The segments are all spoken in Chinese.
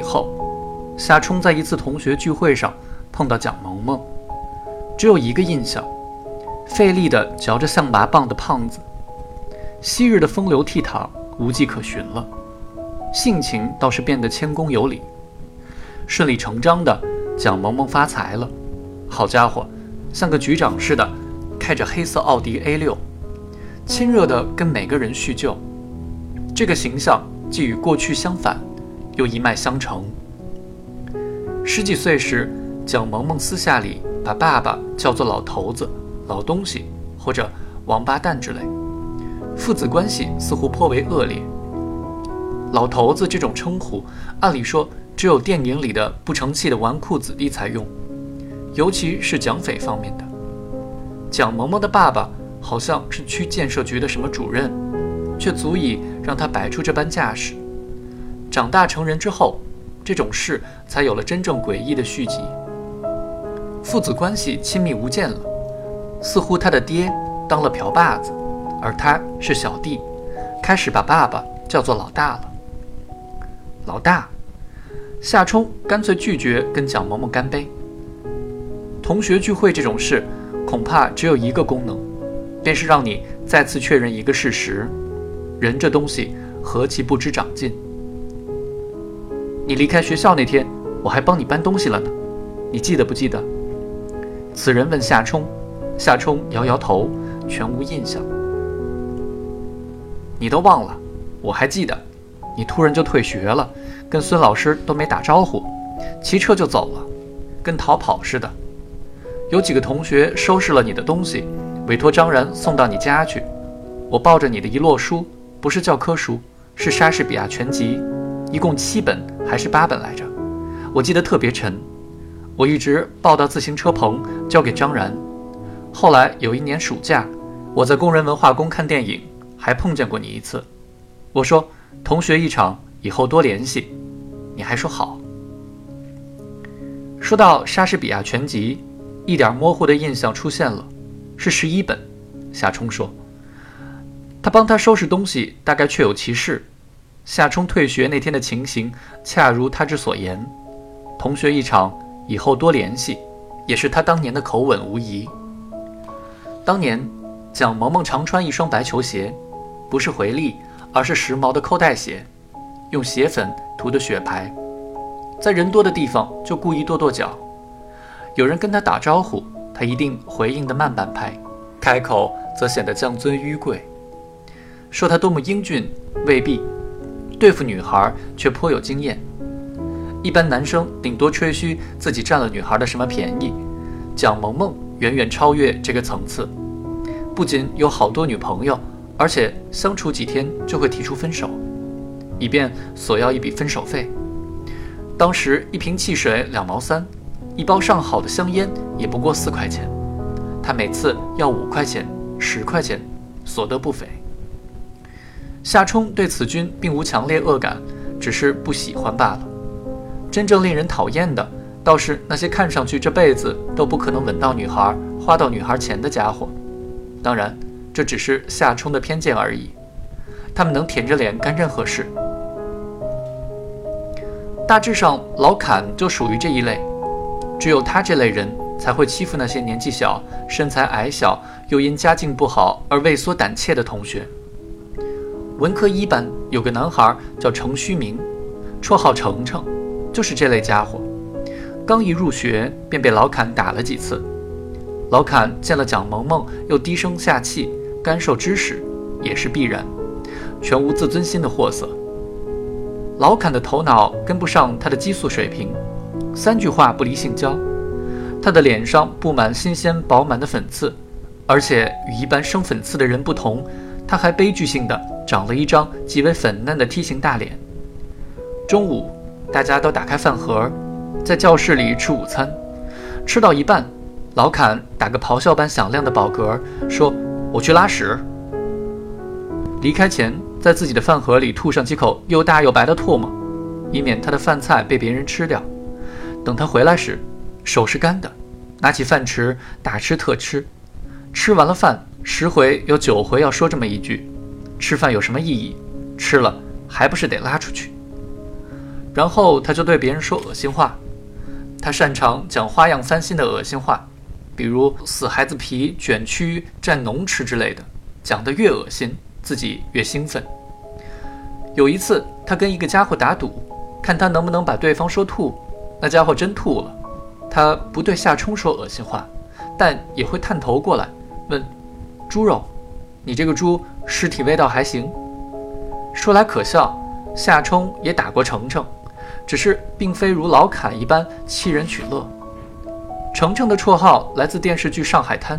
以后，夏冲在一次同学聚会上碰到蒋萌萌，只有一个印象：费力的嚼着象拔蚌的胖子。昔日的风流倜傥无迹可寻了，性情倒是变得谦恭有礼。顺理成章的，蒋萌萌发财了。好家伙，像个局长似的，开着黑色奥迪 A 六，亲热的跟每个人叙旧。这个形象既与过去相反，又一脉相承。十几岁时，蒋萌萌私下里把爸爸叫做老头子、老东西或者王八蛋之类。父子关系似乎颇为恶劣。老头子这种称呼，按理说只有电影里的不成器的纨绔子弟才用，尤其是蒋匪方面的。蒋萌萌的爸爸好像是区建设局的什么主任，却足以让他摆出这般架势。长大成人之后，这种事才有了真正诡异的续集。父子关系亲密无间了，似乎他的爹当了瓢把子。而他是小弟，开始把爸爸叫做老大了。老大，夏冲干脆拒绝跟蒋萌萌干杯。同学聚会这种事，恐怕只有一个功能，便是让你再次确认一个事实：人这东西何其不知长进。你离开学校那天，我还帮你搬东西了呢，你记得不记得？此人问夏冲，夏冲摇摇头，全无印象。你都忘了，我还记得，你突然就退学了，跟孙老师都没打招呼，骑车就走了，跟逃跑似的。有几个同学收拾了你的东西，委托张然送到你家去。我抱着你的一摞书，不是教科书，是莎士比亚全集，一共七本还是八本来着？我记得特别沉，我一直抱到自行车棚交给张然。后来有一年暑假，我在工人文化宫看电影。还碰见过你一次，我说同学一场，以后多联系，你还说好。说到莎士比亚全集，一点模糊的印象出现了，是十一本。夏冲说，他帮他收拾东西，大概确有其事。夏冲退学那天的情形，恰如他之所言，同学一场，以后多联系，也是他当年的口吻无疑。当年，蒋萌萌常穿一双白球鞋。不是回力，而是时髦的扣带鞋，用鞋粉涂的雪白，在人多的地方就故意跺跺脚。有人跟他打招呼，他一定回应的慢半拍，开口则显得降尊纡贵。说他多么英俊，未必；对付女孩却颇有经验。一般男生顶多吹嘘自己占了女孩的什么便宜，蒋萌萌远远超越这个层次，不仅有好多女朋友。而且相处几天就会提出分手，以便索要一笔分手费。当时一瓶汽水两毛三，一包上好的香烟也不过四块钱，他每次要五块钱、十块钱，所得不菲。夏冲对此君并无强烈恶感，只是不喜欢罢了。真正令人讨厌的，倒是那些看上去这辈子都不可能吻到女孩、花到女孩钱的家伙。当然。这只是夏冲的偏见而已，他们能舔着脸干任何事。大致上，老坎就属于这一类，只有他这类人才会欺负那些年纪小、身材矮小又因家境不好而畏缩胆怯的同学。文科一班有个男孩叫程虚明，绰号程程，就是这类家伙。刚一入学便被老坎打了几次，老坎见了蒋萌萌，又低声下气。干受知识也是必然，全无自尊心的货色。老坎的头脑跟不上他的激素水平，三句话不离性交。他的脸上布满新鲜饱满的粉刺，而且与一般生粉刺的人不同，他还悲剧性的长了一张极为粉嫩的梯形大脸。中午，大家都打开饭盒，在教室里吃午餐，吃到一半，老坎打个咆哮般响亮的饱嗝，说。我去拉屎。离开前，在自己的饭盒里吐上几口又大又白的唾沫，以免他的饭菜被别人吃掉。等他回来时，手是干的，拿起饭匙大吃特吃。吃完了饭，十回有九回要说这么一句：“吃饭有什么意义？吃了还不是得拉出去？”然后他就对别人说恶心话。他擅长讲花样翻新的恶心话，比如“死孩子皮”“卷曲”“蘸浓吃”之类的，讲得越恶心，自己越兴奋。有一次，他跟一个家伙打赌，看他能不能把对方说吐。那家伙真吐了。他不对夏冲说恶心话，但也会探头过来问：“猪肉，你这个猪尸体味道还行？”说来可笑，夏冲也打过程程，只是并非如老侃一般欺人取乐。程程的绰号来自电视剧《上海滩》，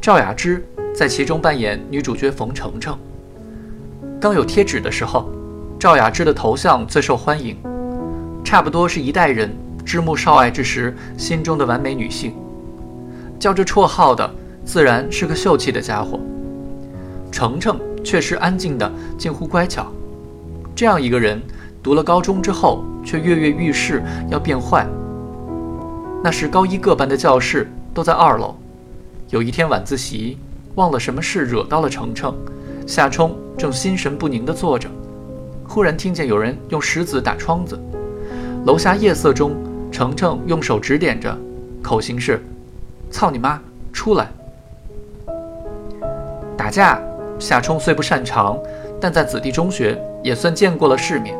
赵雅芝在其中扮演女主角冯程程。刚有贴纸的时候，赵雅芝的头像最受欢迎，差不多是一代人知慕少爱之时心中的完美女性。叫这绰号的自然是个秀气的家伙。程程却是安静的，近乎乖巧。这样一个人，读了高中之后却跃跃欲试要变坏。那时高一各班的教室都在二楼。有一天晚自习，忘了什么事惹到了程程。夏冲正心神不宁地坐着，忽然听见有人用石子打窗子。楼下夜色中，程程用手指点着，口型是：“操你妈，出来！”打架，夏冲虽不擅长，但在子弟中学也算见过了世面。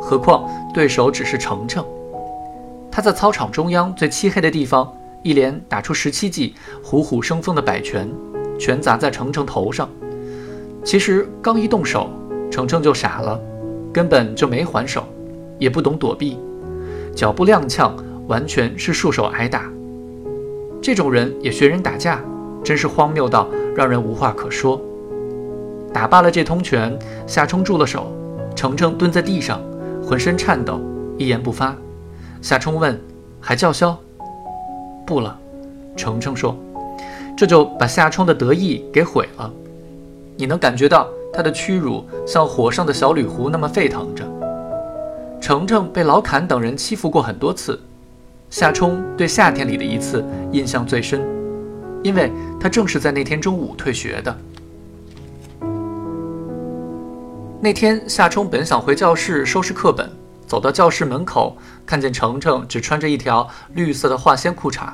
何况对手只是程程。他在操场中央最漆黑的地方，一连打出十七记虎虎生风的摆拳，全砸在程程头上。其实刚一动手，程程就傻了，根本就没还手，也不懂躲避，脚步踉跄，完全是束手挨打。这种人也学人打架，真是荒谬到让人无话可说。打罢了这通拳，夏冲住了手，程程蹲在地上，浑身颤抖，一言不发。夏冲问：“还叫嚣？”“不了。”程程说，这就把夏冲的得意给毁了。你能感觉到他的屈辱像火上的小铝壶那么沸腾着。程程被老坎等人欺负过很多次，夏冲对夏天里的一次印象最深，因为他正是在那天中午退学的。那天夏冲本想回教室收拾课本，走到教室门口，看见程程只穿着一条绿色的化纤裤衩，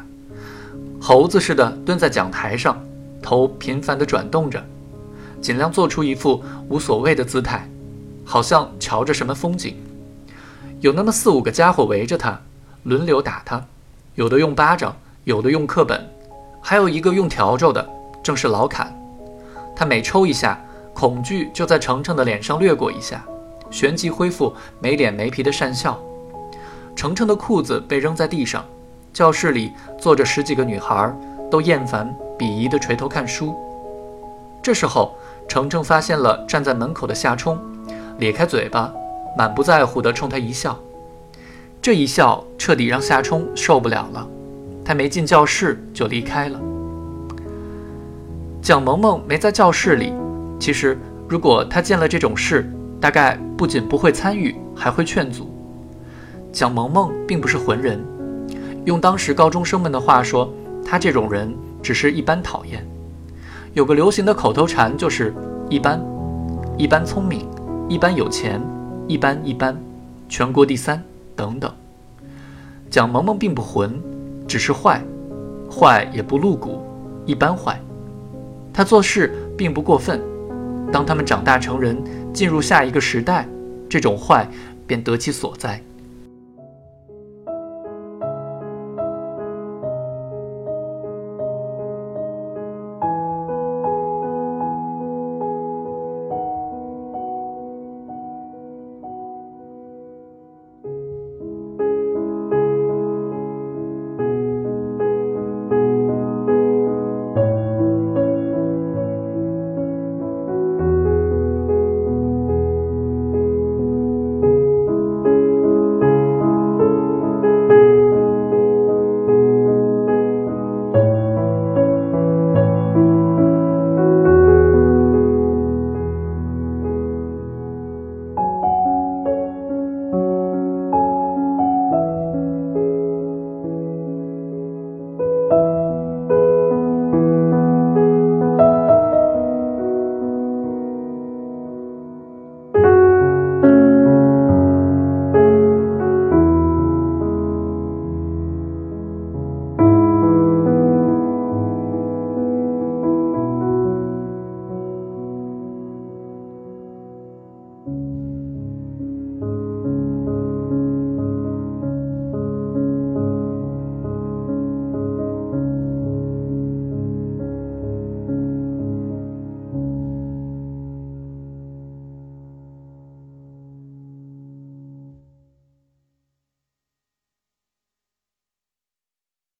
猴子似的蹲在讲台上，头频繁地转动着。尽量做出一副无所谓的姿态，好像瞧着什么风景。有那么四五个家伙围着他，轮流打他，有的用巴掌，有的用课本，还有一个用笤帚的，正是老侃。他每抽一下，恐惧就在程程的脸上掠过一下，旋即恢复没脸没皮的讪笑。程程的裤子被扔在地上，教室里坐着十几个女孩，都厌烦鄙夷地垂头看书。这时候。程程发现了站在门口的夏冲，咧开嘴巴，满不在乎地冲他一笑。这一笑彻底让夏冲受不了了，他没进教室就离开了。蒋萌萌没在教室里，其实如果他见了这种事，大概不仅不会参与，还会劝阻。蒋萌萌并不是浑人，用当时高中生们的话说，她这种人只是一般讨厌。有个流行的口头禅，就是一般，一般聪明，一般有钱，一般一般，全国第三等等。蒋萌萌并不混，只是坏，坏也不露骨，一般坏。她做事并不过分。当他们长大成人，进入下一个时代，这种坏便得其所在。